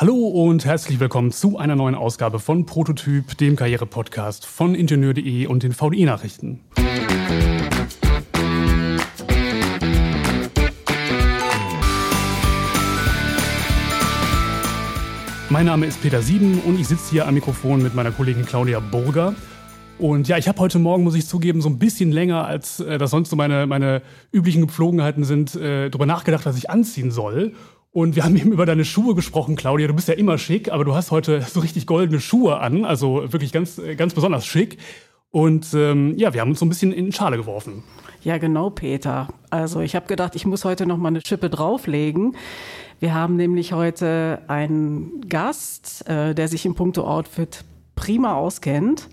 Hallo und herzlich willkommen zu einer neuen Ausgabe von Prototyp, dem Karriere-Podcast von Ingenieur.de und den VDI-Nachrichten. Mein Name ist Peter Sieben und ich sitze hier am Mikrofon mit meiner Kollegin Claudia Burger. Und ja, ich habe heute Morgen, muss ich zugeben, so ein bisschen länger, als äh, das sonst so meine, meine üblichen Gepflogenheiten sind, äh, darüber nachgedacht, was ich anziehen soll. Und wir haben eben über deine Schuhe gesprochen, Claudia. Du bist ja immer schick, aber du hast heute so richtig goldene Schuhe an, also wirklich ganz, ganz besonders schick. Und ähm, ja, wir haben uns so ein bisschen in Schale geworfen. Ja, genau, Peter. Also ich habe gedacht, ich muss heute noch mal eine Schippe drauflegen. Wir haben nämlich heute einen Gast, äh, der sich im Punkto Outfit prima auskennt.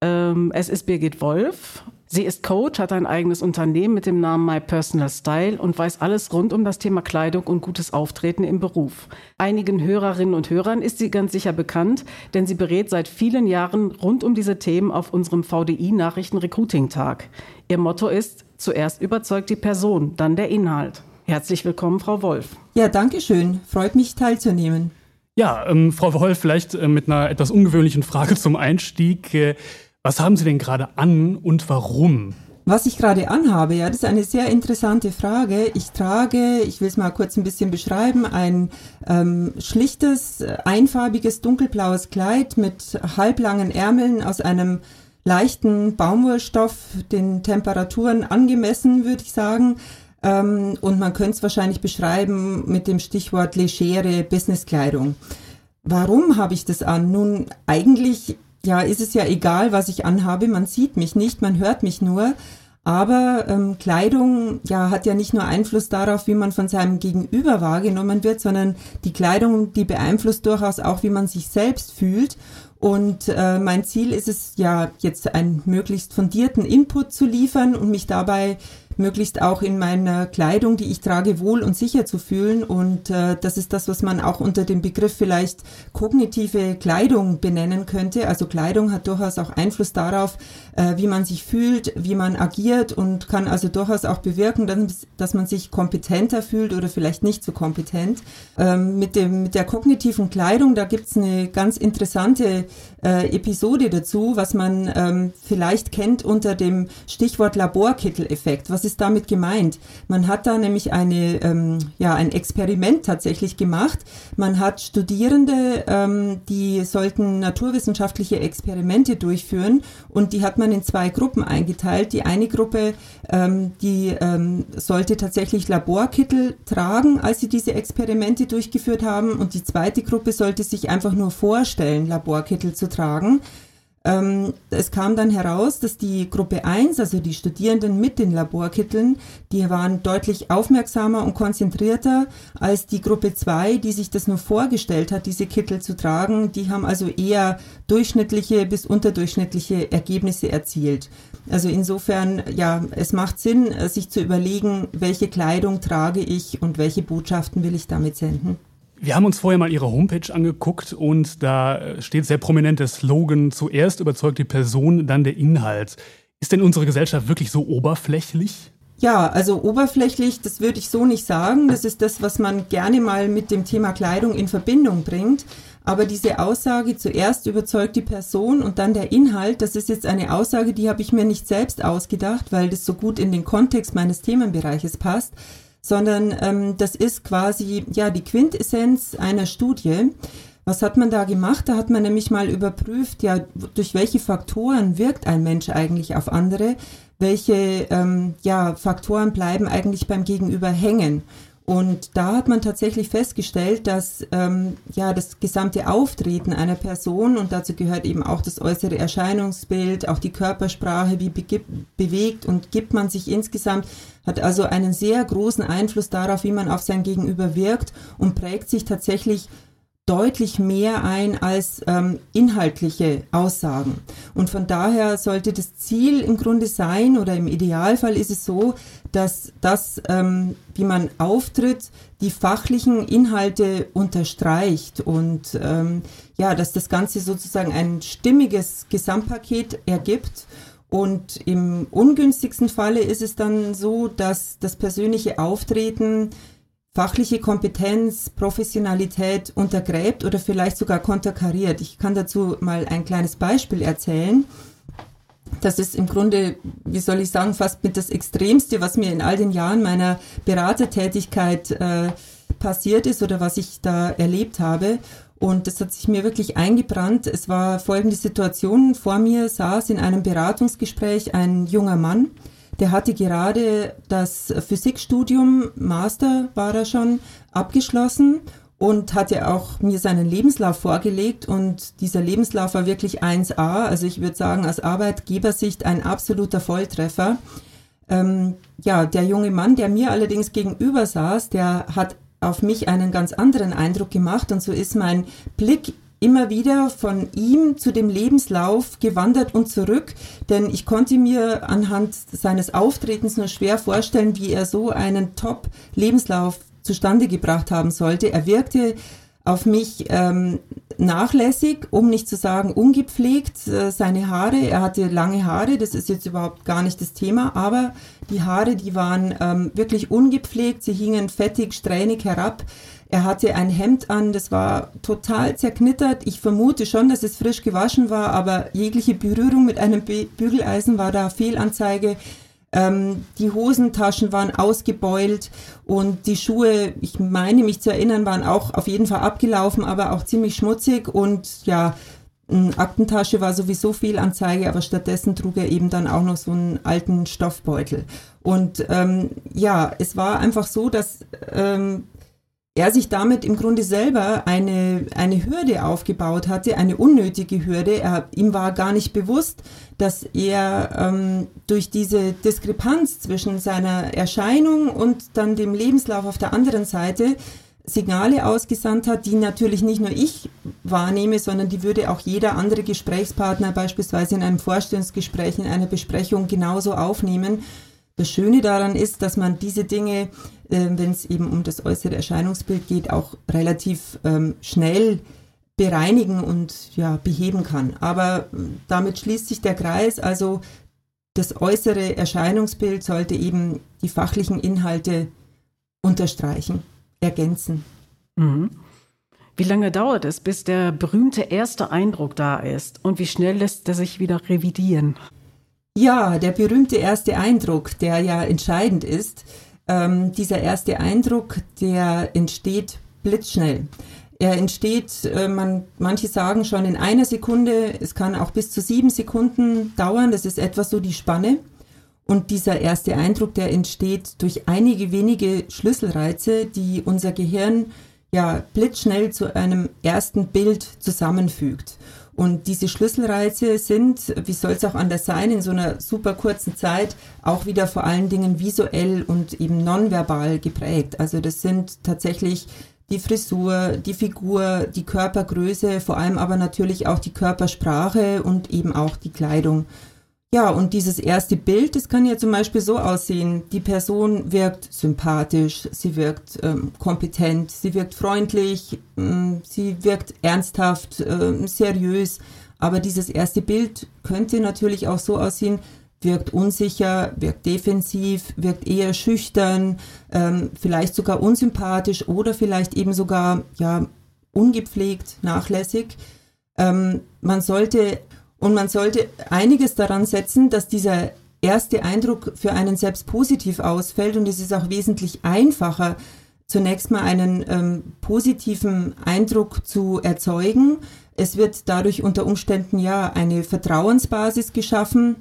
Ähm, es ist Birgit Wolf Sie ist Coach, hat ein eigenes Unternehmen mit dem Namen My Personal Style und weiß alles rund um das Thema Kleidung und gutes Auftreten im Beruf. Einigen Hörerinnen und Hörern ist sie ganz sicher bekannt, denn sie berät seit vielen Jahren rund um diese Themen auf unserem VDI Nachrichten Recruiting Tag. Ihr Motto ist, zuerst überzeugt die Person, dann der Inhalt. Herzlich willkommen, Frau Wolf. Ja, danke schön. Freut mich teilzunehmen. Ja, ähm, Frau Wolf, vielleicht äh, mit einer etwas ungewöhnlichen Frage zum Einstieg. Äh, was haben Sie denn gerade an und warum? Was ich gerade anhabe, ja, das ist eine sehr interessante Frage. Ich trage, ich will es mal kurz ein bisschen beschreiben, ein ähm, schlichtes, einfarbiges, dunkelblaues Kleid mit halblangen Ärmeln aus einem leichten Baumwollstoff, den Temperaturen angemessen, würde ich sagen. Ähm, und man könnte es wahrscheinlich beschreiben mit dem Stichwort legere Businesskleidung. Warum habe ich das an? Nun, eigentlich ja, ist es ja egal, was ich anhabe. Man sieht mich nicht, man hört mich nur. Aber ähm, Kleidung ja, hat ja nicht nur Einfluss darauf, wie man von seinem Gegenüber wahrgenommen wird, sondern die Kleidung, die beeinflusst durchaus auch, wie man sich selbst fühlt. Und äh, mein Ziel ist es ja, jetzt einen möglichst fundierten Input zu liefern und mich dabei möglichst auch in meiner Kleidung, die ich trage, wohl und sicher zu fühlen. Und äh, das ist das, was man auch unter dem Begriff vielleicht kognitive Kleidung benennen könnte. Also Kleidung hat durchaus auch Einfluss darauf, äh, wie man sich fühlt, wie man agiert und kann also durchaus auch bewirken, dass, dass man sich kompetenter fühlt oder vielleicht nicht so kompetent. Ähm, mit, dem, mit der kognitiven Kleidung, da gibt's eine ganz interessante äh, Episode dazu, was man ähm, vielleicht kennt unter dem Stichwort Laborkittel-Effekt. Was ist damit gemeint? Man hat da nämlich eine, ähm, ja, ein Experiment tatsächlich gemacht. Man hat Studierende, ähm, die sollten naturwissenschaftliche Experimente durchführen und die hat man in zwei Gruppen eingeteilt. Die eine Gruppe, ähm, die ähm, sollte tatsächlich Laborkittel tragen, als sie diese Experimente durchgeführt haben und die zweite Gruppe sollte sich einfach nur vorstellen, Laborkittel zu tragen. Ähm, es kam dann heraus, dass die Gruppe 1, also die Studierenden mit den Laborkitteln, die waren deutlich aufmerksamer und konzentrierter als die Gruppe 2, die sich das nur vorgestellt hat, diese Kittel zu tragen. Die haben also eher durchschnittliche bis unterdurchschnittliche Ergebnisse erzielt. Also insofern, ja, es macht Sinn, sich zu überlegen, welche Kleidung trage ich und welche Botschaften will ich damit senden. Wir haben uns vorher mal Ihre Homepage angeguckt und da steht sehr prominent der Slogan, zuerst überzeugt die Person, dann der Inhalt. Ist denn unsere Gesellschaft wirklich so oberflächlich? Ja, also oberflächlich, das würde ich so nicht sagen. Das ist das, was man gerne mal mit dem Thema Kleidung in Verbindung bringt. Aber diese Aussage, zuerst überzeugt die Person und dann der Inhalt, das ist jetzt eine Aussage, die habe ich mir nicht selbst ausgedacht, weil das so gut in den Kontext meines Themenbereiches passt, sondern ähm, das ist quasi ja die Quintessenz einer Studie. Was hat man da gemacht? Da hat man nämlich mal überprüft, ja, durch welche Faktoren wirkt ein Mensch eigentlich auf andere, welche ähm, ja, Faktoren bleiben eigentlich beim Gegenüber hängen. Und da hat man tatsächlich festgestellt, dass ähm, ja das gesamte Auftreten einer Person und dazu gehört eben auch das äußere Erscheinungsbild, auch die Körpersprache, wie bewegt und gibt man sich insgesamt, hat also einen sehr großen Einfluss darauf, wie man auf sein Gegenüber wirkt und prägt sich tatsächlich deutlich mehr ein als ähm, inhaltliche Aussagen. Und von daher sollte das Ziel im Grunde sein, oder im Idealfall ist es so, dass das, ähm, wie man auftritt, die fachlichen Inhalte unterstreicht und ähm, ja, dass das Ganze sozusagen ein stimmiges Gesamtpaket ergibt. Und im ungünstigsten Falle ist es dann so, dass das persönliche Auftreten fachliche Kompetenz, Professionalität untergräbt oder vielleicht sogar konterkariert. Ich kann dazu mal ein kleines Beispiel erzählen. Das ist im Grunde, wie soll ich sagen, fast mit das Extremste, was mir in all den Jahren meiner Beratertätigkeit äh, passiert ist oder was ich da erlebt habe. Und das hat sich mir wirklich eingebrannt. Es war folgende Situation. Vor mir saß in einem Beratungsgespräch ein junger Mann, der hatte gerade das Physikstudium, Master war er schon, abgeschlossen und hatte auch mir seinen Lebenslauf vorgelegt und dieser Lebenslauf war wirklich 1a, also ich würde sagen aus Arbeitgebersicht ein absoluter Volltreffer. Ähm, ja, der junge Mann, der mir allerdings gegenüber saß, der hat auf mich einen ganz anderen Eindruck gemacht und so ist mein Blick immer wieder von ihm zu dem Lebenslauf gewandert und zurück, denn ich konnte mir anhand seines Auftretens nur schwer vorstellen, wie er so einen Top-Lebenslauf zustande gebracht haben sollte. Er wirkte auf mich ähm, nachlässig, um nicht zu sagen ungepflegt. Äh, seine Haare, er hatte lange Haare, das ist jetzt überhaupt gar nicht das Thema, aber die Haare, die waren ähm, wirklich ungepflegt, sie hingen fettig, strähnig herab. Er hatte ein Hemd an, das war total zerknittert. Ich vermute schon, dass es frisch gewaschen war, aber jegliche Berührung mit einem Bügeleisen war da Fehlanzeige. Ähm, die Hosentaschen waren ausgebeult und die Schuhe, ich meine mich zu erinnern, waren auch auf jeden Fall abgelaufen, aber auch ziemlich schmutzig und ja, eine Aktentasche war sowieso Fehlanzeige, aber stattdessen trug er eben dann auch noch so einen alten Stoffbeutel. Und ähm, ja, es war einfach so, dass ähm, er sich damit im Grunde selber eine, eine Hürde aufgebaut hatte, eine unnötige Hürde. Er, ihm war gar nicht bewusst, dass er ähm, durch diese Diskrepanz zwischen seiner Erscheinung und dann dem Lebenslauf auf der anderen Seite Signale ausgesandt hat, die natürlich nicht nur ich wahrnehme, sondern die würde auch jeder andere Gesprächspartner beispielsweise in einem Vorstellungsgespräch, in einer Besprechung genauso aufnehmen. Das Schöne daran ist, dass man diese Dinge äh, wenn es eben um das äußere Erscheinungsbild geht, auch relativ ähm, schnell bereinigen und ja, beheben kann. Aber äh, damit schließt sich der Kreis. Also das äußere Erscheinungsbild sollte eben die fachlichen Inhalte unterstreichen, ergänzen. Mhm. Wie lange dauert es, bis der berühmte erste Eindruck da ist? Und wie schnell lässt er sich wieder revidieren? Ja, der berühmte erste Eindruck, der ja entscheidend ist, ähm, dieser erste Eindruck, der entsteht blitzschnell. Er entsteht, äh, man, manche sagen schon in einer Sekunde, es kann auch bis zu sieben Sekunden dauern, das ist etwa so die Spanne. Und dieser erste Eindruck, der entsteht durch einige wenige Schlüsselreize, die unser Gehirn ja blitzschnell zu einem ersten Bild zusammenfügt. Und diese Schlüsselreize sind, wie soll es auch anders sein, in so einer super kurzen Zeit auch wieder vor allen Dingen visuell und eben nonverbal geprägt. Also das sind tatsächlich die Frisur, die Figur, die Körpergröße, vor allem aber natürlich auch die Körpersprache und eben auch die Kleidung. Ja, und dieses erste Bild, das kann ja zum Beispiel so aussehen. Die Person wirkt sympathisch, sie wirkt ähm, kompetent, sie wirkt freundlich, ähm, sie wirkt ernsthaft, ähm, seriös. Aber dieses erste Bild könnte natürlich auch so aussehen, wirkt unsicher, wirkt defensiv, wirkt eher schüchtern, ähm, vielleicht sogar unsympathisch oder vielleicht eben sogar ja ungepflegt, nachlässig. Ähm, man sollte und man sollte einiges daran setzen, dass dieser erste Eindruck für einen selbst positiv ausfällt. Und es ist auch wesentlich einfacher, zunächst mal einen ähm, positiven Eindruck zu erzeugen. Es wird dadurch unter Umständen ja eine Vertrauensbasis geschaffen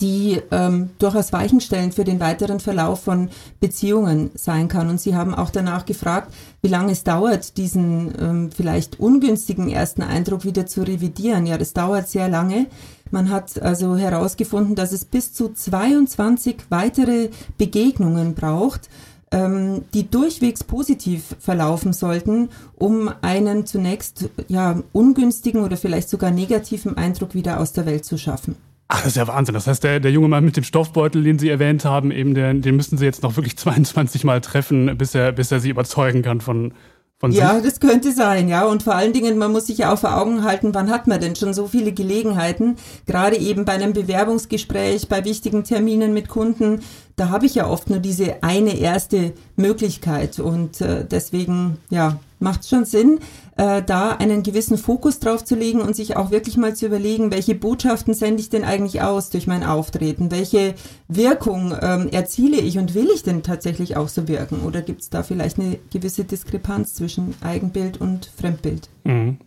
die ähm, durchaus weichenstellend für den weiteren Verlauf von Beziehungen sein kann. Und Sie haben auch danach gefragt, wie lange es dauert, diesen ähm, vielleicht ungünstigen ersten Eindruck wieder zu revidieren. Ja, das dauert sehr lange. Man hat also herausgefunden, dass es bis zu 22 weitere Begegnungen braucht, ähm, die durchwegs positiv verlaufen sollten, um einen zunächst ja ungünstigen oder vielleicht sogar negativen Eindruck wieder aus der Welt zu schaffen. Ach, das ist ja Wahnsinn. Das heißt, der, der junge Mann mit dem Stoffbeutel, den Sie erwähnt haben, eben den, den müssen Sie jetzt noch wirklich 22 Mal treffen, bis er, bis er Sie überzeugen kann von, von ja, sich. das könnte sein, ja. Und vor allen Dingen, man muss sich ja auch vor Augen halten, wann hat man denn schon so viele Gelegenheiten, gerade eben bei einem Bewerbungsgespräch, bei wichtigen Terminen mit Kunden, da habe ich ja oft nur diese eine erste Möglichkeit und äh, deswegen, ja, macht es schon Sinn, äh, da einen gewissen Fokus drauf zu legen und sich auch wirklich mal zu überlegen, welche Botschaften sende ich denn eigentlich aus durch mein Auftreten? Welche Wirkung ähm, erziele ich und will ich denn tatsächlich auch so wirken? Oder gibt es da vielleicht eine gewisse Diskrepanz zwischen Eigenbild und Fremdbild? Mhm.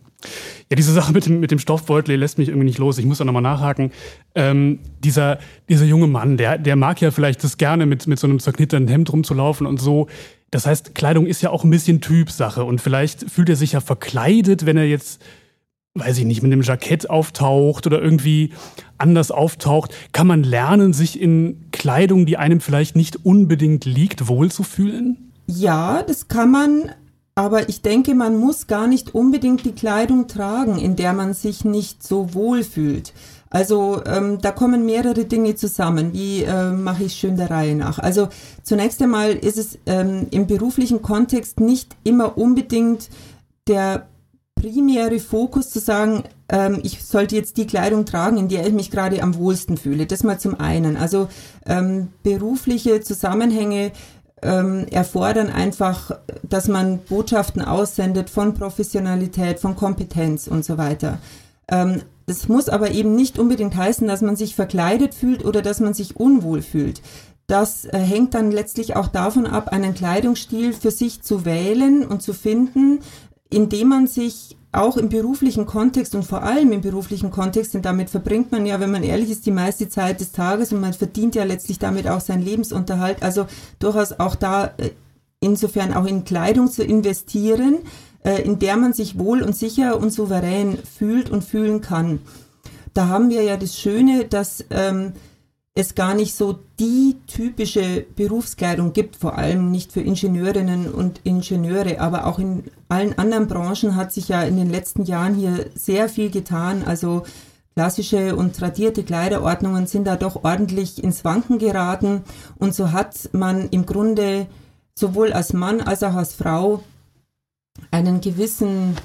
Ja, diese Sache mit dem, mit dem Stoffbeutel lässt mich irgendwie nicht los. Ich muss da nochmal nachhaken. Ähm, dieser, dieser junge Mann, der, der mag ja vielleicht das gerne, mit, mit so einem zerknitterten Hemd rumzulaufen und so. Das heißt, Kleidung ist ja auch ein bisschen Typsache und vielleicht fühlt er sich ja verkleidet, wenn er jetzt, weiß ich nicht, mit einem Jackett auftaucht oder irgendwie anders auftaucht. Kann man lernen, sich in Kleidung, die einem vielleicht nicht unbedingt liegt, wohlzufühlen? Ja, das kann man aber ich denke, man muss gar nicht unbedingt die Kleidung tragen, in der man sich nicht so wohl fühlt. Also ähm, da kommen mehrere Dinge zusammen. Wie äh, mache ich schön der Reihe nach? Also zunächst einmal ist es ähm, im beruflichen Kontext nicht immer unbedingt der primäre Fokus zu sagen, ähm, ich sollte jetzt die Kleidung tragen, in der ich mich gerade am wohlsten fühle. Das mal zum einen. Also ähm, berufliche Zusammenhänge ähm, erfordern einfach, dass man Botschaften aussendet von Professionalität, von Kompetenz und so weiter. Ähm, das muss aber eben nicht unbedingt heißen, dass man sich verkleidet fühlt oder dass man sich unwohl fühlt. Das äh, hängt dann letztlich auch davon ab, einen Kleidungsstil für sich zu wählen und zu finden, indem man sich auch im beruflichen Kontext und vor allem im beruflichen Kontext, denn damit verbringt man ja, wenn man ehrlich ist, die meiste Zeit des Tages und man verdient ja letztlich damit auch seinen Lebensunterhalt. Also durchaus auch da äh, insofern auch in Kleidung zu investieren, in der man sich wohl und sicher und souverän fühlt und fühlen kann. Da haben wir ja das Schöne, dass ähm, es gar nicht so die typische Berufskleidung gibt, vor allem nicht für Ingenieurinnen und Ingenieure, aber auch in allen anderen Branchen hat sich ja in den letzten Jahren hier sehr viel getan. Also klassische und tradierte Kleiderordnungen sind da doch ordentlich ins Wanken geraten und so hat man im Grunde sowohl als Mann als auch als Frau einen gewissen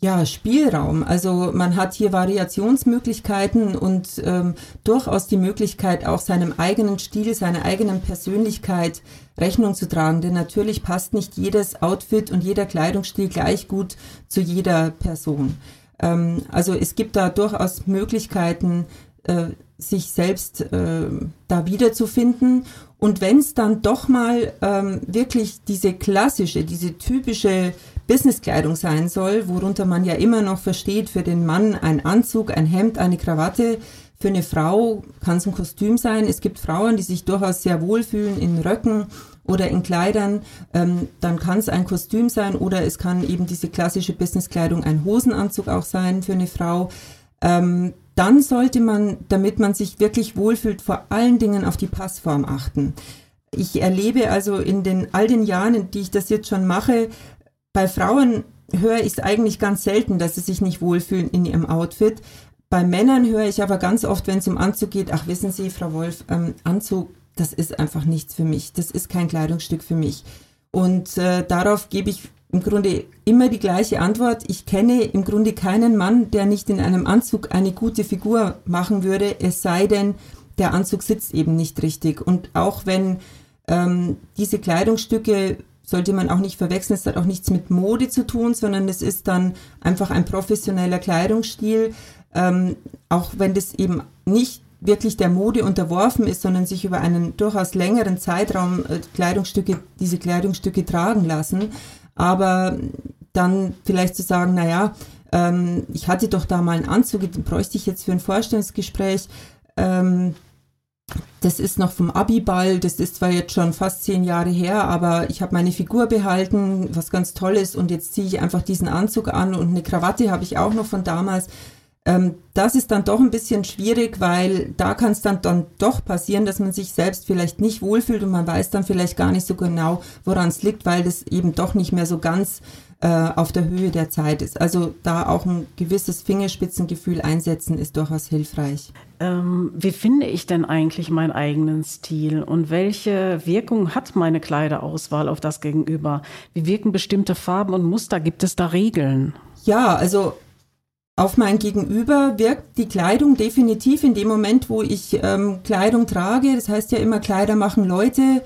ja, Spielraum. Also man hat hier Variationsmöglichkeiten und ähm, durchaus die Möglichkeit, auch seinem eigenen Stil, seiner eigenen Persönlichkeit Rechnung zu tragen. Denn natürlich passt nicht jedes Outfit und jeder Kleidungsstil gleich gut zu jeder Person. Ähm, also es gibt da durchaus Möglichkeiten, äh, sich selbst äh, da wiederzufinden. Und wenn es dann doch mal ähm, wirklich diese klassische, diese typische Businesskleidung sein soll, worunter man ja immer noch versteht, für den Mann ein Anzug, ein Hemd, eine Krawatte. Für eine Frau kann es ein Kostüm sein. Es gibt Frauen, die sich durchaus sehr wohlfühlen in Röcken oder in Kleidern. Ähm, dann kann es ein Kostüm sein oder es kann eben diese klassische Businesskleidung ein Hosenanzug auch sein für eine Frau. Ähm, dann sollte man, damit man sich wirklich wohlfühlt, vor allen Dingen auf die Passform achten. Ich erlebe also in den all den Jahren, die ich das jetzt schon mache, bei Frauen höre ich es eigentlich ganz selten, dass sie sich nicht wohlfühlen in ihrem Outfit. Bei Männern höre ich aber ganz oft, wenn es um Anzug geht, ach wissen Sie, Frau Wolf, ähm, Anzug, das ist einfach nichts für mich. Das ist kein Kleidungsstück für mich. Und äh, darauf gebe ich im Grunde immer die gleiche Antwort. Ich kenne im Grunde keinen Mann, der nicht in einem Anzug eine gute Figur machen würde, es sei denn, der Anzug sitzt eben nicht richtig. Und auch wenn ähm, diese Kleidungsstücke sollte man auch nicht verwechseln. Es hat auch nichts mit Mode zu tun, sondern es ist dann einfach ein professioneller Kleidungsstil. Ähm, auch wenn das eben nicht wirklich der Mode unterworfen ist, sondern sich über einen durchaus längeren Zeitraum äh, Kleidungsstücke, diese Kleidungsstücke tragen lassen. Aber dann vielleicht zu sagen, naja, ähm, ich hatte doch da mal einen Anzug, den bräuchte ich jetzt für ein Vorstellungsgespräch. Ähm, das ist noch vom Abiball, das ist zwar jetzt schon fast zehn Jahre her, aber ich habe meine Figur behalten, was ganz toll ist und jetzt ziehe ich einfach diesen Anzug an und eine Krawatte habe ich auch noch von damals. Ähm, das ist dann doch ein bisschen schwierig, weil da kann es dann, dann doch passieren, dass man sich selbst vielleicht nicht wohlfühlt und man weiß dann vielleicht gar nicht so genau, woran es liegt, weil das eben doch nicht mehr so ganz äh, auf der Höhe der Zeit ist. Also da auch ein gewisses Fingerspitzengefühl einsetzen ist durchaus hilfreich. Ähm, wie finde ich denn eigentlich meinen eigenen Stil und welche Wirkung hat meine Kleiderauswahl auf das Gegenüber? Wie wirken bestimmte Farben und Muster? Gibt es da Regeln? Ja, also auf mein Gegenüber wirkt die Kleidung definitiv in dem Moment, wo ich ähm, Kleidung trage. Das heißt ja immer, Kleider machen Leute.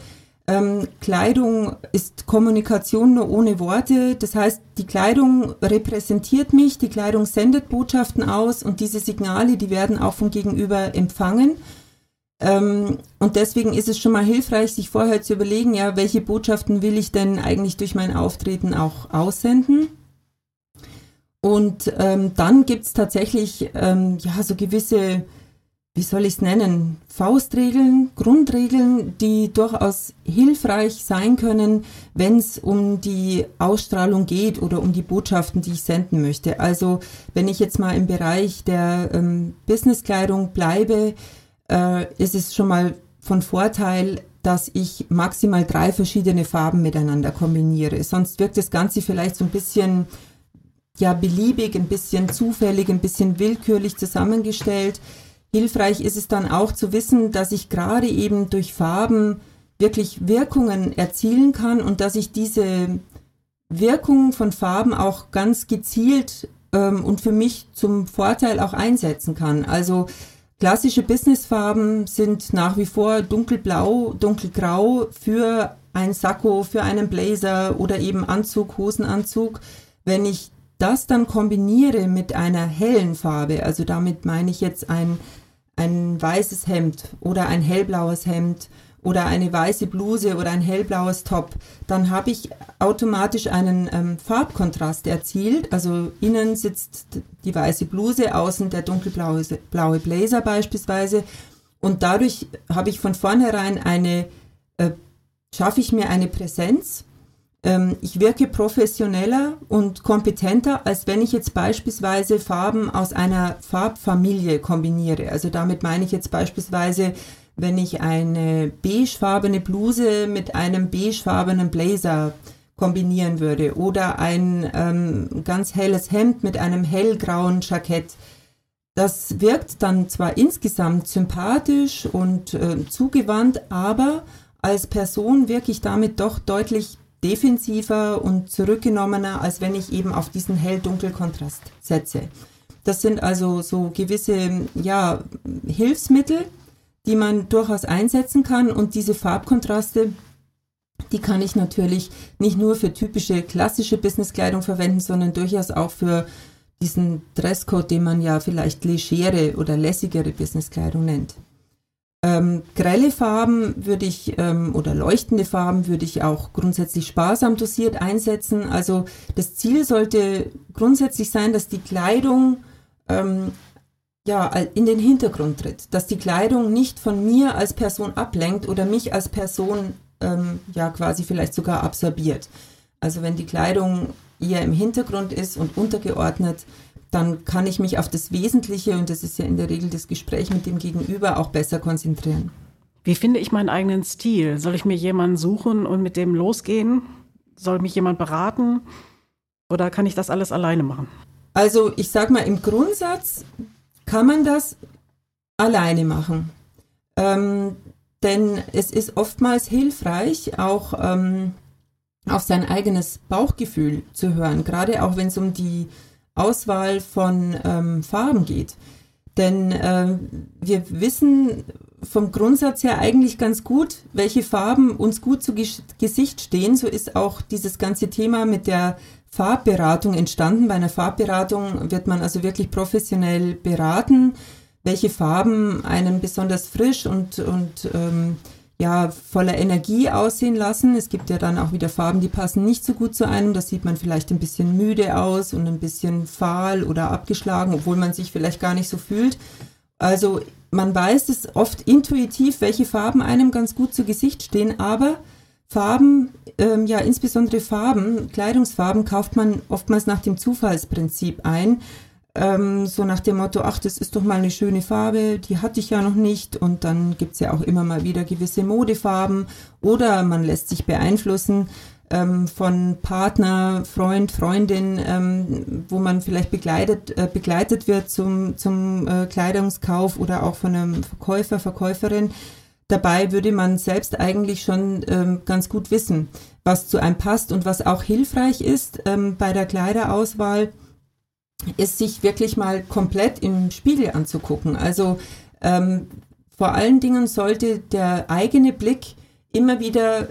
Ähm, Kleidung ist Kommunikation nur ohne Worte. Das heißt, die Kleidung repräsentiert mich, die Kleidung sendet Botschaften aus und diese Signale, die werden auch vom Gegenüber empfangen. Ähm, und deswegen ist es schon mal hilfreich, sich vorher zu überlegen, ja, welche Botschaften will ich denn eigentlich durch mein Auftreten auch aussenden? Und ähm, dann gibt's tatsächlich ähm, ja so gewisse, wie soll ich es nennen, Faustregeln, Grundregeln, die durchaus hilfreich sein können, wenn es um die Ausstrahlung geht oder um die Botschaften, die ich senden möchte. Also wenn ich jetzt mal im Bereich der ähm, Businesskleidung bleibe, äh, ist es schon mal von Vorteil, dass ich maximal drei verschiedene Farben miteinander kombiniere. Sonst wirkt das Ganze vielleicht so ein bisschen ja beliebig, ein bisschen zufällig, ein bisschen willkürlich zusammengestellt. Hilfreich ist es dann auch zu wissen, dass ich gerade eben durch Farben wirklich Wirkungen erzielen kann und dass ich diese Wirkungen von Farben auch ganz gezielt ähm, und für mich zum Vorteil auch einsetzen kann. Also klassische Businessfarben sind nach wie vor dunkelblau, dunkelgrau für ein Sakko, für einen Blazer oder eben Anzug, Hosenanzug. Wenn ich das dann kombiniere mit einer hellen Farbe, also damit meine ich jetzt ein, ein weißes Hemd oder ein hellblaues Hemd oder eine weiße Bluse oder ein hellblaues Top, dann habe ich automatisch einen ähm, Farbkontrast erzielt. Also innen sitzt die weiße Bluse, außen der dunkelblaue blaue Blazer beispielsweise. Und dadurch habe ich von vornherein eine, äh, schaffe ich mir eine Präsenz ähm, ich wirke professioneller und kompetenter, als wenn ich jetzt beispielsweise Farben aus einer Farbfamilie kombiniere. Also damit meine ich jetzt beispielsweise, wenn ich eine beigefarbene Bluse mit einem beigefarbenen Blazer kombinieren würde oder ein ähm, ganz helles Hemd mit einem hellgrauen Jackett. Das wirkt dann zwar insgesamt sympathisch und äh, zugewandt, aber als Person wirke ich damit doch deutlich defensiver und zurückgenommener, als wenn ich eben auf diesen hell-dunkel-Kontrast setze. Das sind also so gewisse ja, Hilfsmittel, die man durchaus einsetzen kann und diese Farbkontraste, die kann ich natürlich nicht nur für typische klassische Businesskleidung verwenden, sondern durchaus auch für diesen Dresscode, den man ja vielleicht legere oder lässigere Businesskleidung nennt. Ähm, grelle Farben würde ich ähm, oder leuchtende Farben würde ich auch grundsätzlich sparsam dosiert einsetzen. Also das Ziel sollte grundsätzlich sein, dass die Kleidung ähm, ja in den Hintergrund tritt, dass die Kleidung nicht von mir als Person ablenkt oder mich als Person ähm, ja quasi vielleicht sogar absorbiert. Also wenn die Kleidung eher im Hintergrund ist und untergeordnet, dann kann ich mich auf das Wesentliche, und das ist ja in der Regel das Gespräch mit dem Gegenüber, auch besser konzentrieren. Wie finde ich meinen eigenen Stil? Soll ich mir jemanden suchen und mit dem losgehen? Soll mich jemand beraten? Oder kann ich das alles alleine machen? Also ich sage mal, im Grundsatz kann man das alleine machen. Ähm, denn es ist oftmals hilfreich, auch ähm, auf sein eigenes Bauchgefühl zu hören, gerade auch wenn es um die Auswahl von ähm, Farben geht. Denn äh, wir wissen vom Grundsatz her eigentlich ganz gut, welche Farben uns gut zu Gesicht stehen. So ist auch dieses ganze Thema mit der Farbberatung entstanden. Bei einer Farbberatung wird man also wirklich professionell beraten, welche Farben einen besonders frisch und, und ähm, ja, voller Energie aussehen lassen. Es gibt ja dann auch wieder Farben, die passen nicht so gut zu einem. Da sieht man vielleicht ein bisschen müde aus und ein bisschen fahl oder abgeschlagen, obwohl man sich vielleicht gar nicht so fühlt. Also man weiß es oft intuitiv, welche Farben einem ganz gut zu Gesicht stehen, aber Farben, ähm, ja insbesondere Farben, Kleidungsfarben kauft man oftmals nach dem Zufallsprinzip ein ähm, so nach dem Motto, ach, das ist doch mal eine schöne Farbe, die hatte ich ja noch nicht. Und dann gibt's ja auch immer mal wieder gewisse Modefarben oder man lässt sich beeinflussen ähm, von Partner, Freund, Freundin, ähm, wo man vielleicht begleitet, äh, begleitet wird zum, zum äh, Kleidungskauf oder auch von einem Verkäufer, Verkäuferin. Dabei würde man selbst eigentlich schon ähm, ganz gut wissen, was zu einem passt und was auch hilfreich ist ähm, bei der Kleiderauswahl ist sich wirklich mal komplett im Spiegel anzugucken. Also ähm, vor allen Dingen sollte der eigene Blick immer wieder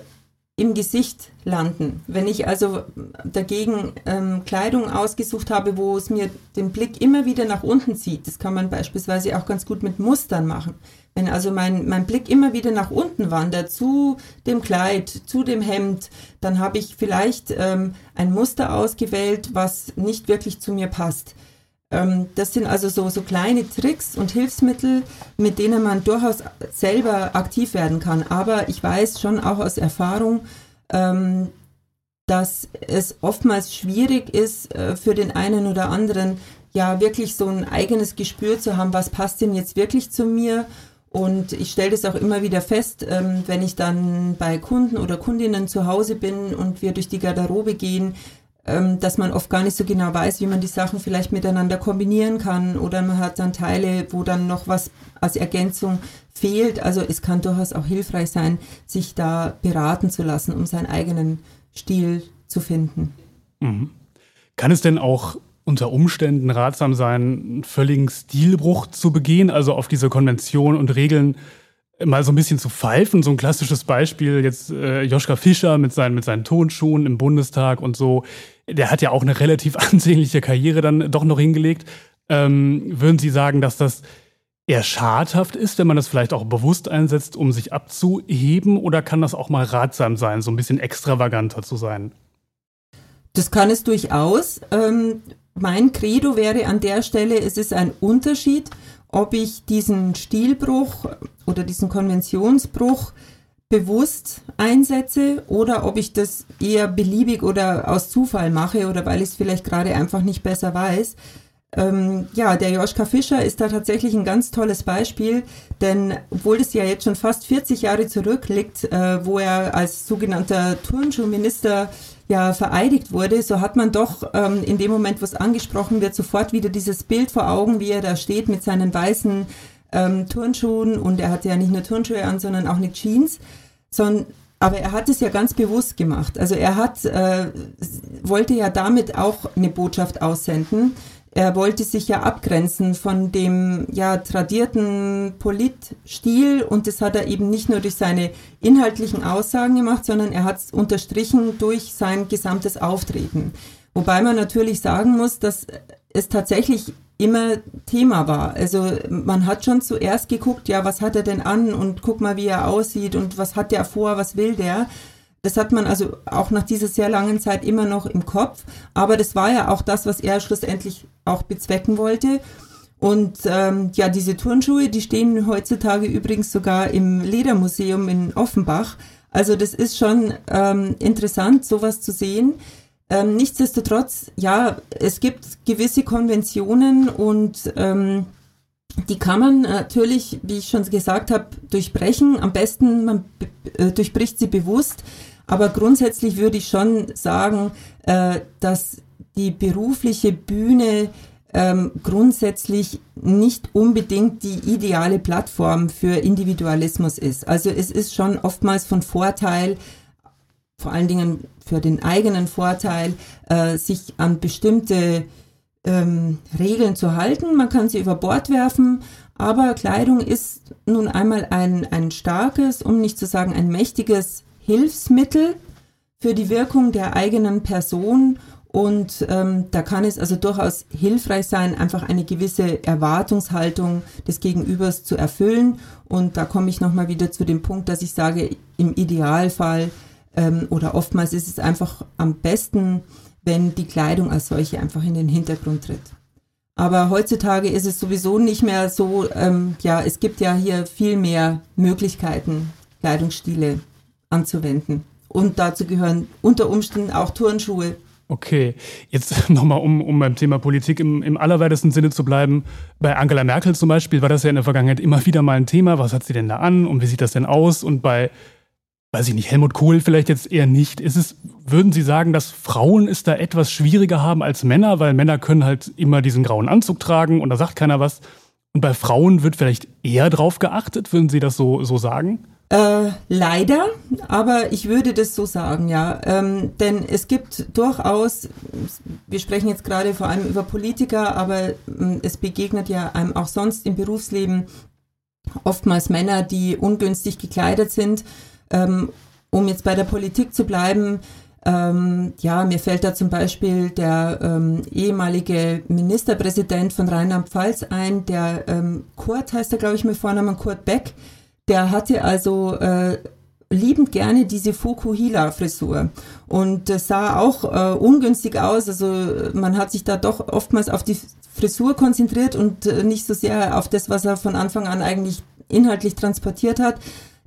im Gesicht landen. Wenn ich also dagegen ähm, Kleidung ausgesucht habe, wo es mir den Blick immer wieder nach unten zieht, das kann man beispielsweise auch ganz gut mit Mustern machen. Wenn also mein, mein Blick immer wieder nach unten wandert, zu dem Kleid, zu dem Hemd, dann habe ich vielleicht ähm, ein Muster ausgewählt, was nicht wirklich zu mir passt. Ähm, das sind also so, so kleine Tricks und Hilfsmittel, mit denen man durchaus selber aktiv werden kann. Aber ich weiß schon auch aus Erfahrung, ähm, dass es oftmals schwierig ist äh, für den einen oder anderen, ja wirklich so ein eigenes Gespür zu haben, was passt denn jetzt wirklich zu mir. Und ich stelle das auch immer wieder fest, ähm, wenn ich dann bei Kunden oder Kundinnen zu Hause bin und wir durch die Garderobe gehen, ähm, dass man oft gar nicht so genau weiß, wie man die Sachen vielleicht miteinander kombinieren kann oder man hat dann Teile, wo dann noch was als Ergänzung fehlt. Also es kann durchaus auch hilfreich sein, sich da beraten zu lassen, um seinen eigenen Stil zu finden. Mhm. Kann es denn auch unter Umständen ratsam sein, einen völligen Stilbruch zu begehen, also auf diese Konventionen und Regeln mal so ein bisschen zu pfeifen. So ein klassisches Beispiel jetzt äh, Joschka Fischer mit seinen, mit seinen Tonschuhen im Bundestag und so der hat ja auch eine relativ ansehnliche Karriere dann doch noch hingelegt. Ähm, würden Sie sagen, dass das eher schadhaft ist, wenn man das vielleicht auch bewusst einsetzt, um sich abzuheben? Oder kann das auch mal ratsam sein, so ein bisschen extravaganter zu sein? Das kann es durchaus. Ähm, mein Credo wäre an der Stelle, es ist ein Unterschied, ob ich diesen Stilbruch oder diesen Konventionsbruch bewusst einsetze oder ob ich das eher beliebig oder aus Zufall mache oder weil ich es vielleicht gerade einfach nicht besser weiß. Ähm, ja, der Joschka Fischer ist da tatsächlich ein ganz tolles Beispiel, denn obwohl es ja jetzt schon fast 40 Jahre zurückliegt, äh, wo er als sogenannter Turnschuhminister ja vereidigt wurde, so hat man doch ähm, in dem Moment, wo es angesprochen wird, sofort wieder dieses Bild vor Augen, wie er da steht mit seinen weißen ähm, Turnschuhen und er hatte ja nicht nur Turnschuhe an, sondern auch eine Jeans, sondern aber er hat es ja ganz bewusst gemacht. Also er hat äh, wollte ja damit auch eine Botschaft aussenden. Er wollte sich ja abgrenzen von dem ja tradierten Politstil und das hat er eben nicht nur durch seine inhaltlichen Aussagen gemacht, sondern er hat es unterstrichen durch sein gesamtes Auftreten. Wobei man natürlich sagen muss, dass es tatsächlich immer Thema war. Also man hat schon zuerst geguckt, ja, was hat er denn an und guck mal, wie er aussieht und was hat der vor, was will der. Das hat man also auch nach dieser sehr langen Zeit immer noch im Kopf. Aber das war ja auch das, was er schlussendlich auch bezwecken wollte. Und ähm, ja, diese Turnschuhe, die stehen heutzutage übrigens sogar im Ledermuseum in Offenbach. Also das ist schon ähm, interessant, sowas zu sehen. Ähm, nichtsdestotrotz, ja, es gibt gewisse Konventionen und ähm, die kann man natürlich, wie ich schon gesagt habe, durchbrechen. Am besten, man äh, durchbricht sie bewusst. Aber grundsätzlich würde ich schon sagen, äh, dass die berufliche Bühne ähm, grundsätzlich nicht unbedingt die ideale Plattform für Individualismus ist. Also es ist schon oftmals von Vorteil, vor allen Dingen für den eigenen Vorteil, äh, sich an bestimmte ähm, Regeln zu halten. Man kann sie über Bord werfen, aber Kleidung ist nun einmal ein, ein starkes, um nicht zu sagen ein mächtiges Hilfsmittel für die Wirkung der eigenen Person und ähm, da kann es also durchaus hilfreich sein, einfach eine gewisse Erwartungshaltung des Gegenübers zu erfüllen. Und da komme ich nochmal wieder zu dem Punkt, dass ich sage, im Idealfall ähm, oder oftmals ist es einfach am besten, wenn die Kleidung als solche einfach in den Hintergrund tritt. Aber heutzutage ist es sowieso nicht mehr so, ähm, ja, es gibt ja hier viel mehr Möglichkeiten, Kleidungsstile anzuwenden. Und dazu gehören unter Umständen auch Turnschuhe. Okay, jetzt nochmal, um, um beim Thema Politik im, im allerweitesten Sinne zu bleiben. Bei Angela Merkel zum Beispiel war das ja in der Vergangenheit immer wieder mal ein Thema. Was hat sie denn da an und wie sieht das denn aus? Und bei weiß ich nicht, Helmut Kohl vielleicht jetzt eher nicht. Ist es, würden Sie sagen, dass Frauen es da etwas schwieriger haben als Männer, weil Männer können halt immer diesen grauen Anzug tragen und da sagt keiner was. Und bei Frauen wird vielleicht eher drauf geachtet, würden Sie das so, so sagen? Äh, leider, aber ich würde das so sagen, ja. Ähm, denn es gibt durchaus, wir sprechen jetzt gerade vor allem über Politiker, aber ähm, es begegnet ja einem auch sonst im Berufsleben oftmals Männer, die ungünstig gekleidet sind. Ähm, um jetzt bei der Politik zu bleiben, ähm, ja, mir fällt da zum Beispiel der ähm, ehemalige Ministerpräsident von Rheinland-Pfalz ein, der ähm, Kurt heißt er, glaube ich, mit Vornamen Kurt Beck, der hatte also äh, liebend gerne diese Fukuhila-Frisur. Und das sah auch äh, ungünstig aus. Also man hat sich da doch oftmals auf die Frisur konzentriert und äh, nicht so sehr auf das, was er von Anfang an eigentlich inhaltlich transportiert hat.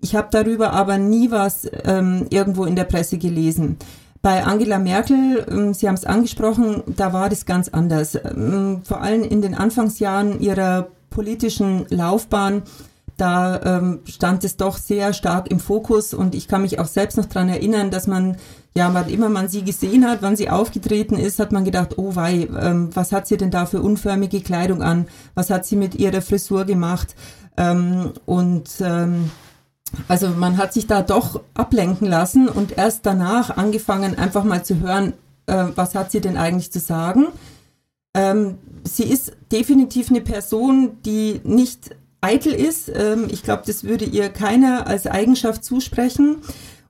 Ich habe darüber aber nie was ähm, irgendwo in der Presse gelesen. Bei Angela Merkel, ähm, Sie haben es angesprochen, da war das ganz anders. Ähm, vor allem in den Anfangsjahren ihrer politischen Laufbahn da ähm, stand es doch sehr stark im Fokus und ich kann mich auch selbst noch dran erinnern, dass man, ja, wann immer man sie gesehen hat, wann sie aufgetreten ist, hat man gedacht, oh wei, was hat sie denn da für unförmige Kleidung an? Was hat sie mit ihrer Frisur gemacht? Und ähm, also man hat sich da doch ablenken lassen und erst danach angefangen, einfach mal zu hören, äh, was hat sie denn eigentlich zu sagen. Ähm, sie ist definitiv eine Person, die nicht eitel ist. Ähm, ich glaube, das würde ihr keiner als Eigenschaft zusprechen.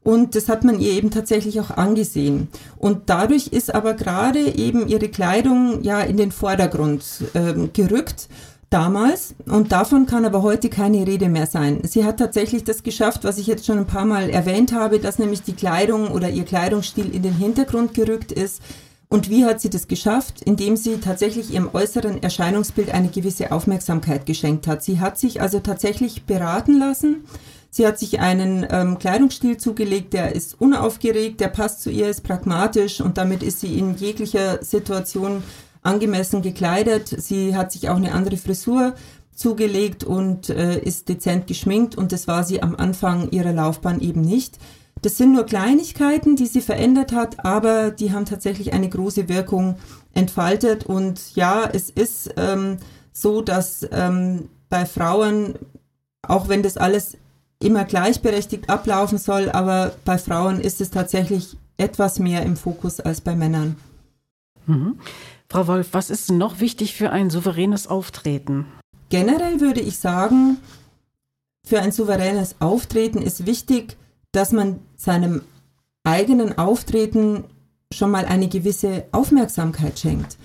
Und das hat man ihr eben tatsächlich auch angesehen. Und dadurch ist aber gerade eben ihre Kleidung ja in den Vordergrund ähm, gerückt damals. Und davon kann aber heute keine Rede mehr sein. Sie hat tatsächlich das geschafft, was ich jetzt schon ein paar Mal erwähnt habe, dass nämlich die Kleidung oder ihr Kleidungsstil in den Hintergrund gerückt ist. Und wie hat sie das geschafft? Indem sie tatsächlich ihrem äußeren Erscheinungsbild eine gewisse Aufmerksamkeit geschenkt hat. Sie hat sich also tatsächlich beraten lassen. Sie hat sich einen ähm, Kleidungsstil zugelegt, der ist unaufgeregt, der passt zu ihr, ist pragmatisch und damit ist sie in jeglicher Situation angemessen gekleidet. Sie hat sich auch eine andere Frisur zugelegt und äh, ist dezent geschminkt und das war sie am Anfang ihrer Laufbahn eben nicht. Das sind nur Kleinigkeiten, die sie verändert hat, aber die haben tatsächlich eine große Wirkung entfaltet. Und ja, es ist ähm, so, dass ähm, bei Frauen, auch wenn das alles immer gleichberechtigt ablaufen soll, aber bei Frauen ist es tatsächlich etwas mehr im Fokus als bei Männern. Mhm. Frau Wolf, was ist noch wichtig für ein souveränes Auftreten? Generell würde ich sagen, für ein souveränes Auftreten ist wichtig, dass man seinem eigenen Auftreten schon mal eine gewisse Aufmerksamkeit schenkt.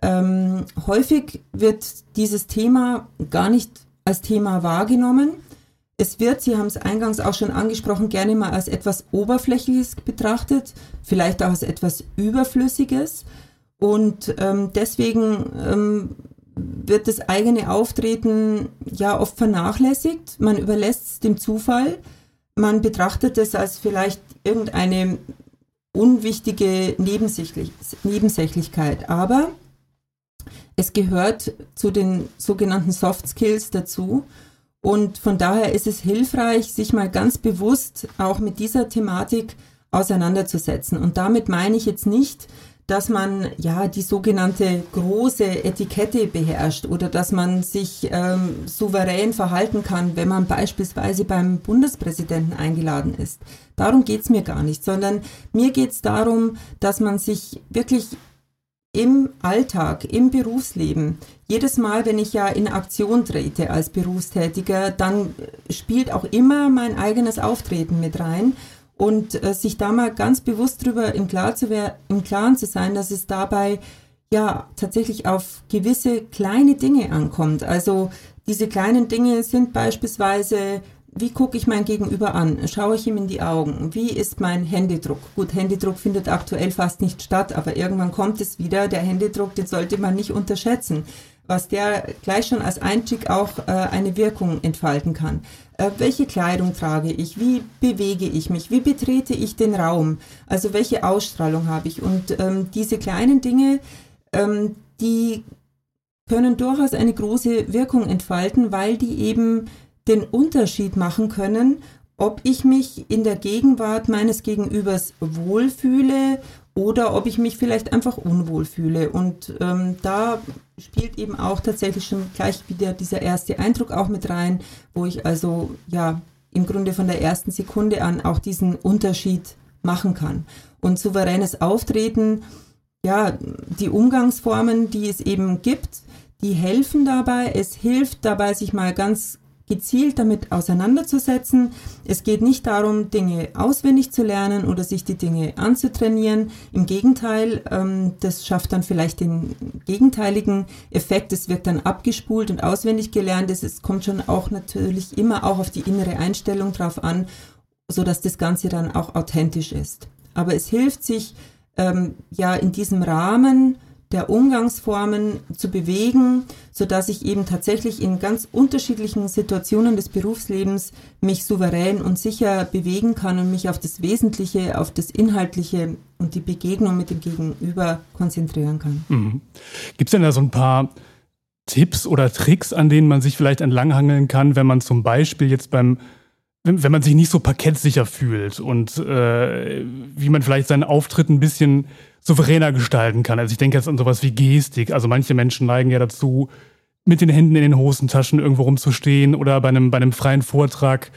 Ähm, häufig wird dieses Thema gar nicht als Thema wahrgenommen. Es wird, Sie haben es eingangs auch schon angesprochen, gerne mal als etwas Oberflächliches betrachtet, vielleicht auch als etwas Überflüssiges. Und ähm, deswegen ähm, wird das eigene Auftreten ja oft vernachlässigt. Man überlässt es dem Zufall man betrachtet es als vielleicht irgendeine unwichtige Nebensächlich Nebensächlichkeit, aber es gehört zu den sogenannten Soft Skills dazu. Und von daher ist es hilfreich, sich mal ganz bewusst auch mit dieser Thematik auseinanderzusetzen. Und damit meine ich jetzt nicht, dass man ja die sogenannte große Etikette beherrscht oder dass man sich ähm, souverän verhalten kann, wenn man beispielsweise beim Bundespräsidenten eingeladen ist. Darum geht's mir gar nicht, sondern mir geht's darum, dass man sich wirklich im Alltag, im Berufsleben, jedes Mal, wenn ich ja in Aktion trete als Berufstätiger, dann spielt auch immer mein eigenes Auftreten mit rein und äh, sich da mal ganz bewusst drüber im, Klar zu im Klaren zu sein, dass es dabei ja tatsächlich auf gewisse kleine Dinge ankommt. Also diese kleinen Dinge sind beispielsweise, wie gucke ich mein Gegenüber an? Schaue ich ihm in die Augen? Wie ist mein Händedruck? Gut, Händedruck findet aktuell fast nicht statt, aber irgendwann kommt es wieder. Der Händedruck, den sollte man nicht unterschätzen was der gleich schon als Einstieg auch äh, eine Wirkung entfalten kann. Äh, welche Kleidung trage ich? Wie bewege ich mich? Wie betrete ich den Raum? Also welche Ausstrahlung habe ich? Und ähm, diese kleinen Dinge, ähm, die können durchaus eine große Wirkung entfalten, weil die eben den Unterschied machen können, ob ich mich in der Gegenwart meines Gegenübers wohlfühle oder ob ich mich vielleicht einfach unwohl fühle. Und ähm, da spielt eben auch tatsächlich schon gleich wieder dieser erste Eindruck auch mit rein, wo ich also ja im Grunde von der ersten Sekunde an auch diesen Unterschied machen kann. Und souveränes Auftreten, ja, die Umgangsformen, die es eben gibt, die helfen dabei. Es hilft dabei, sich mal ganz gezielt damit auseinanderzusetzen. Es geht nicht darum, Dinge auswendig zu lernen oder sich die Dinge anzutrainieren. Im Gegenteil, ähm, das schafft dann vielleicht den gegenteiligen Effekt. Es wird dann abgespult und auswendig gelernt. Es kommt schon auch natürlich immer auch auf die innere Einstellung drauf an, so dass das Ganze dann auch authentisch ist. Aber es hilft sich ähm, ja in diesem Rahmen der Umgangsformen zu bewegen, so dass ich eben tatsächlich in ganz unterschiedlichen Situationen des Berufslebens mich souverän und sicher bewegen kann und mich auf das Wesentliche, auf das Inhaltliche und die Begegnung mit dem Gegenüber konzentrieren kann. Mhm. Gibt es denn da so ein paar Tipps oder Tricks, an denen man sich vielleicht entlanghangeln kann, wenn man zum Beispiel jetzt beim wenn man sich nicht so parkettsicher fühlt und äh, wie man vielleicht seinen Auftritt ein bisschen souveräner gestalten kann. Also ich denke jetzt an sowas wie Gestik. Also manche Menschen neigen ja dazu, mit den Händen in den Hosentaschen irgendwo rumzustehen oder bei einem, bei einem freien Vortrag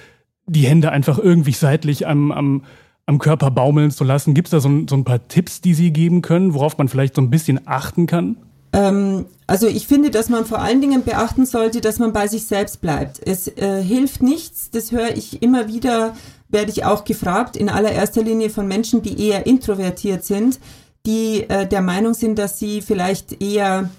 die Hände einfach irgendwie seitlich am, am, am Körper baumeln zu lassen. Gibt es da so ein, so ein paar Tipps, die Sie geben können, worauf man vielleicht so ein bisschen achten kann? Ähm, also ich finde, dass man vor allen Dingen beachten sollte, dass man bei sich selbst bleibt. Es äh, hilft nichts, das höre ich immer wieder, werde ich auch gefragt, in allererster Linie von Menschen, die eher introvertiert sind, die äh, der Meinung sind, dass sie vielleicht eher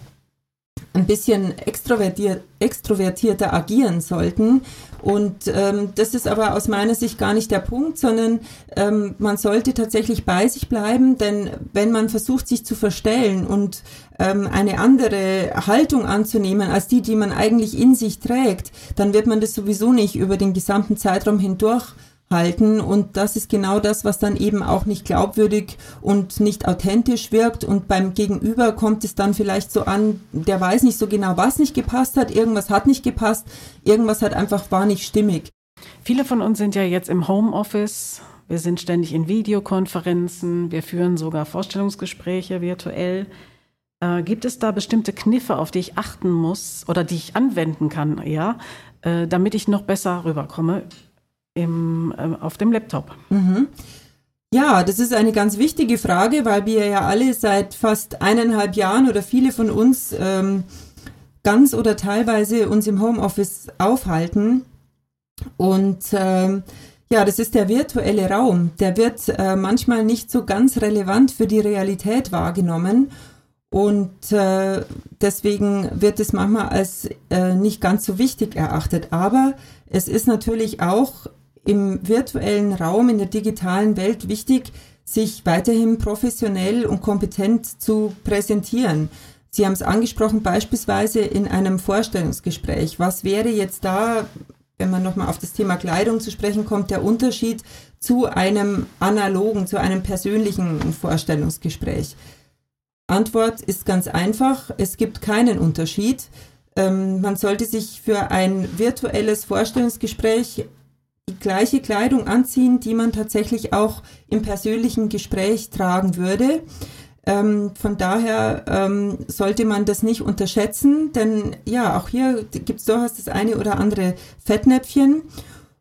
ein bisschen extrovertiert, extrovertierter agieren sollten. Und ähm, das ist aber aus meiner Sicht gar nicht der Punkt, sondern ähm, man sollte tatsächlich bei sich bleiben, denn wenn man versucht, sich zu verstellen und ähm, eine andere Haltung anzunehmen als die, die man eigentlich in sich trägt, dann wird man das sowieso nicht über den gesamten Zeitraum hindurch halten. Und das ist genau das, was dann eben auch nicht glaubwürdig und nicht authentisch wirkt. Und beim Gegenüber kommt es dann vielleicht so an, der weiß nicht so genau, was nicht gepasst hat, irgendwas hat nicht gepasst, irgendwas hat einfach war nicht stimmig. Viele von uns sind ja jetzt im Homeoffice. Wir sind ständig in Videokonferenzen. Wir führen sogar Vorstellungsgespräche virtuell. Äh, gibt es da bestimmte Kniffe, auf die ich achten muss oder die ich anwenden kann, ja, äh, damit ich noch besser rüberkomme im, äh, auf dem Laptop? Mhm. Ja, das ist eine ganz wichtige Frage, weil wir ja alle seit fast eineinhalb Jahren oder viele von uns ähm, ganz oder teilweise uns im Homeoffice aufhalten. Und ähm, ja, das ist der virtuelle Raum. Der wird äh, manchmal nicht so ganz relevant für die Realität wahrgenommen. Und äh, deswegen wird es manchmal als äh, nicht ganz so wichtig erachtet. Aber es ist natürlich auch im virtuellen Raum, in der digitalen Welt wichtig, sich weiterhin professionell und kompetent zu präsentieren. Sie haben es angesprochen, beispielsweise in einem Vorstellungsgespräch. Was wäre jetzt da, wenn man nochmal auf das Thema Kleidung zu sprechen kommt, der Unterschied zu einem analogen, zu einem persönlichen Vorstellungsgespräch? Antwort ist ganz einfach, es gibt keinen Unterschied. Ähm, man sollte sich für ein virtuelles Vorstellungsgespräch die gleiche Kleidung anziehen, die man tatsächlich auch im persönlichen Gespräch tragen würde. Ähm, von daher ähm, sollte man das nicht unterschätzen, denn ja, auch hier gibt es durchaus das eine oder andere Fettnäpfchen.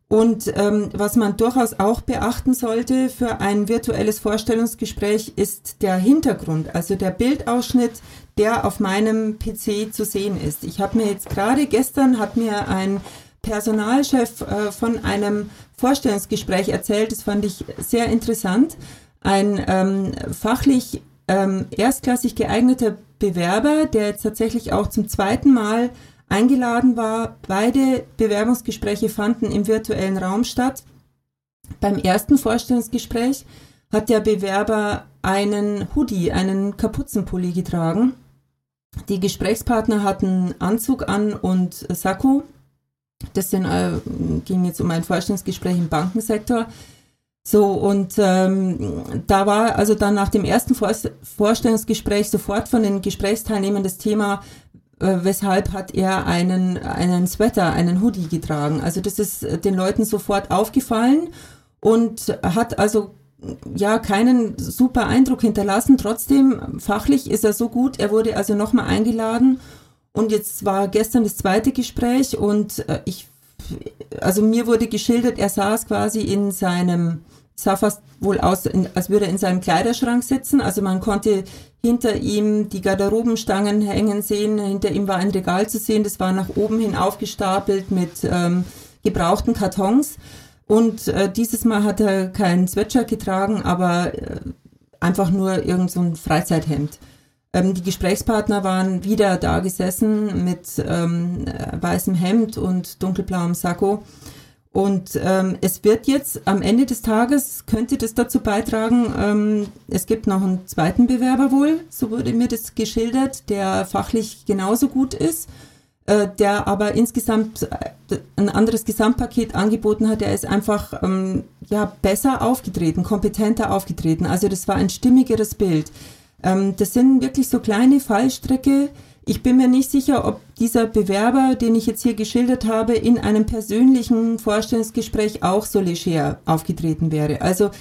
Und ähm, was man durchaus auch beachten sollte für ein virtuelles Vorstellungsgespräch ist der Hintergrund, also der Bildausschnitt, der auf meinem PC zu sehen ist. Ich habe mir jetzt gerade gestern hat mir ein Personalchef äh, von einem Vorstellungsgespräch erzählt. Das fand ich sehr interessant. Ein ähm, fachlich ähm, erstklassig geeigneter Bewerber, der jetzt tatsächlich auch zum zweiten Mal eingeladen war. Beide Bewerbungsgespräche fanden im virtuellen Raum statt. Beim ersten Vorstellungsgespräch hat der Bewerber einen Hoodie, einen Kapuzenpulli getragen. Die Gesprächspartner hatten Anzug an und Sakko das sind, äh, ging jetzt um ein Vorstellungsgespräch im Bankensektor. So, und ähm, da war also dann nach dem ersten Vor Vorstellungsgespräch sofort von den Gesprächsteilnehmern das Thema, äh, weshalb hat er einen, einen Sweater, einen Hoodie getragen. Also das ist den Leuten sofort aufgefallen und hat also ja keinen super Eindruck hinterlassen. Trotzdem, fachlich ist er so gut, er wurde also nochmal eingeladen und jetzt war gestern das zweite Gespräch und äh, ich also mir wurde geschildert, er saß quasi in seinem, sah fast wohl aus, als würde er in seinem Kleiderschrank sitzen. Also man konnte hinter ihm die Garderobenstangen hängen sehen, hinter ihm war ein Regal zu sehen, das war nach oben hin aufgestapelt mit ähm, gebrauchten Kartons. Und äh, dieses Mal hat er kein Sweatshirt getragen, aber äh, einfach nur irgend so ein Freizeithemd. Ähm, die Gesprächspartner waren wieder da gesessen mit ähm, weißem Hemd und dunkelblauem Sakko. Und ähm, es wird jetzt am Ende des Tages, könnte das dazu beitragen, ähm, es gibt noch einen zweiten Bewerber wohl, so wurde mir das geschildert, der fachlich genauso gut ist äh, der aber insgesamt äh, ein anderes Gesamtpaket angeboten hat. Er ist einfach ähm, ja besser aufgetreten, kompetenter aufgetreten. Also das war ein stimmigeres Bild. Ähm, das sind wirklich so kleine Fallstrecke. Ich bin mir nicht sicher, ob dieser Bewerber, den ich jetzt hier geschildert habe, in einem persönlichen Vorstellungsgespräch auch so leger aufgetreten wäre. Also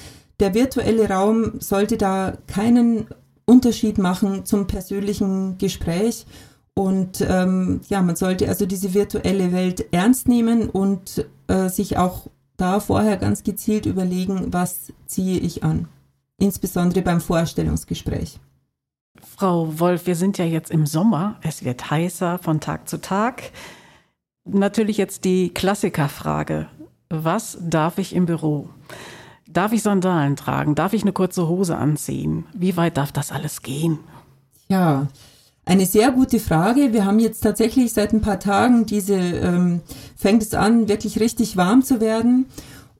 der virtuelle Raum sollte da keinen Unterschied machen zum persönlichen Gespräch. Und ähm, ja, man sollte also diese virtuelle Welt ernst nehmen und äh, sich auch da vorher ganz gezielt überlegen, was ziehe ich an. Insbesondere beim Vorstellungsgespräch. Frau Wolf, wir sind ja jetzt im Sommer. Es wird heißer von Tag zu Tag. Natürlich jetzt die Klassikerfrage. Was darf ich im Büro? Darf ich Sandalen tragen? Darf ich eine kurze Hose anziehen? Wie weit darf das alles gehen? Ja, eine sehr gute Frage. Wir haben jetzt tatsächlich seit ein paar Tagen diese, ähm, fängt es an, wirklich richtig warm zu werden.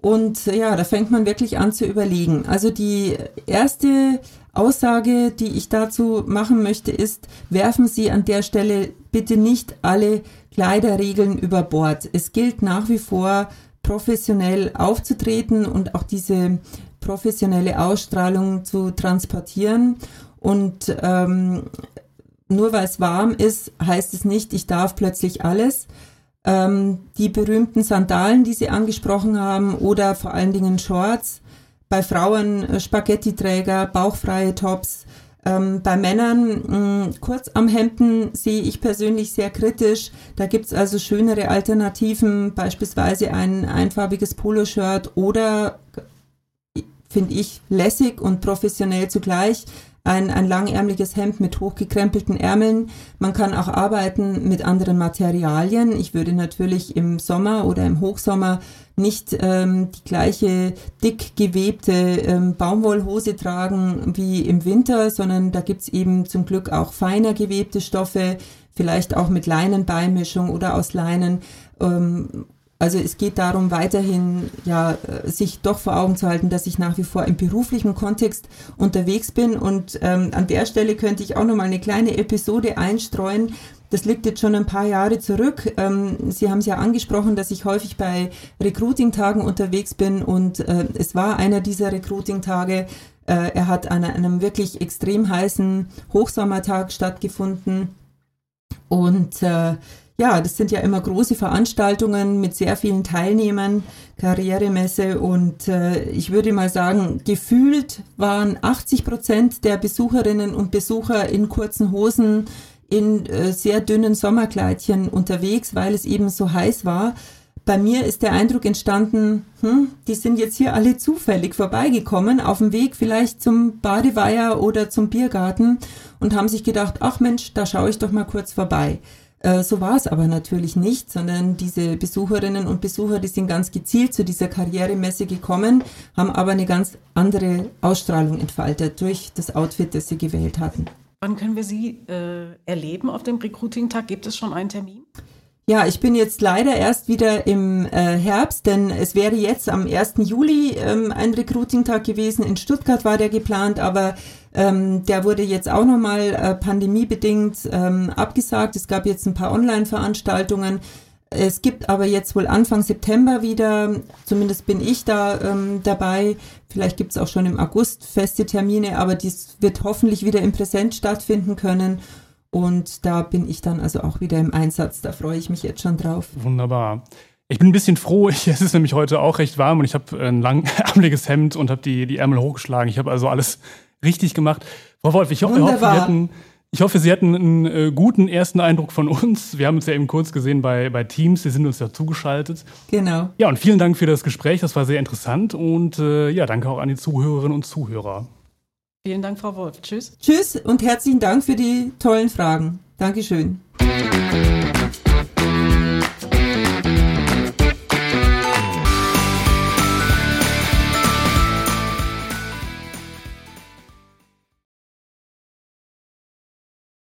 Und ja, da fängt man wirklich an zu überlegen. Also die erste Aussage, die ich dazu machen möchte, ist, werfen Sie an der Stelle bitte nicht alle Kleiderregeln über Bord. Es gilt nach wie vor professionell aufzutreten und auch diese professionelle Ausstrahlung zu transportieren. Und ähm, nur weil es warm ist, heißt es nicht, ich darf plötzlich alles. Ähm, die berühmten Sandalen, die Sie angesprochen haben, oder vor allen Dingen Shorts, bei Frauen äh, Spaghetti-Träger, bauchfreie Tops, ähm, bei Männern mh, kurz am Hemden sehe ich persönlich sehr kritisch. Da gibt's also schönere Alternativen, beispielsweise ein einfarbiges Poloshirt oder finde ich lässig und professionell zugleich ein, ein langärmliches Hemd mit hochgekrempelten Ärmeln. Man kann auch arbeiten mit anderen Materialien. Ich würde natürlich im Sommer oder im Hochsommer nicht ähm, die gleiche dick gewebte ähm, Baumwollhose tragen wie im Winter, sondern da gibt's eben zum Glück auch feiner gewebte Stoffe, vielleicht auch mit Leinenbeimischung oder aus Leinen. Ähm, also es geht darum, weiterhin ja sich doch vor Augen zu halten, dass ich nach wie vor im beruflichen Kontext unterwegs bin. Und ähm, an der Stelle könnte ich auch noch mal eine kleine Episode einstreuen. Das liegt jetzt schon ein paar Jahre zurück. Ähm, Sie haben es ja angesprochen, dass ich häufig bei Recruiting-Tagen unterwegs bin und äh, es war einer dieser Recruiting-Tage. Äh, er hat an einem wirklich extrem heißen Hochsommertag stattgefunden und äh, ja, das sind ja immer große Veranstaltungen mit sehr vielen Teilnehmern, Karrieremesse und äh, ich würde mal sagen, gefühlt waren 80 Prozent der Besucherinnen und Besucher in kurzen Hosen, in äh, sehr dünnen Sommerkleidchen unterwegs, weil es eben so heiß war. Bei mir ist der Eindruck entstanden, hm, die sind jetzt hier alle zufällig vorbeigekommen, auf dem Weg vielleicht zum Badeweiher oder zum Biergarten und haben sich gedacht, ach Mensch, da schaue ich doch mal kurz vorbei. Äh, so war es aber natürlich nicht, sondern diese Besucherinnen und Besucher, die sind ganz gezielt zu dieser Karrieremesse gekommen, haben aber eine ganz andere Ausstrahlung entfaltet durch das Outfit, das sie gewählt hatten. Wann können wir Sie äh, erleben auf dem Recruiting-Tag? Gibt es schon einen Termin? Ja, ich bin jetzt leider erst wieder im äh, Herbst, denn es wäre jetzt am 1. Juli ähm, ein Recruiting-Tag gewesen. In Stuttgart war der geplant, aber ähm, der wurde jetzt auch nochmal äh, pandemiebedingt ähm, abgesagt. Es gab jetzt ein paar Online-Veranstaltungen. Es gibt aber jetzt wohl Anfang September wieder, zumindest bin ich da ähm, dabei, vielleicht gibt es auch schon im August feste Termine, aber dies wird hoffentlich wieder im Präsent stattfinden können. Und da bin ich dann also auch wieder im Einsatz. Da freue ich mich jetzt schon drauf. Wunderbar. Ich bin ein bisschen froh, es ist nämlich heute auch recht warm und ich habe ein langärmeliges Hemd und habe die, die Ärmel hochgeschlagen. Ich habe also alles richtig gemacht. Frau Wolf, ich, ho ich hoffe, Sie hatten, ich hoffe, Sie hatten einen äh, guten ersten Eindruck von uns. Wir haben uns ja eben kurz gesehen bei, bei Teams, Sie sind uns ja zugeschaltet. Genau. Ja, und vielen Dank für das Gespräch, das war sehr interessant und äh, ja, danke auch an die Zuhörerinnen und Zuhörer. Vielen Dank, Frau Wolf. Tschüss. Tschüss und herzlichen Dank für die tollen Fragen. Dankeschön. Musik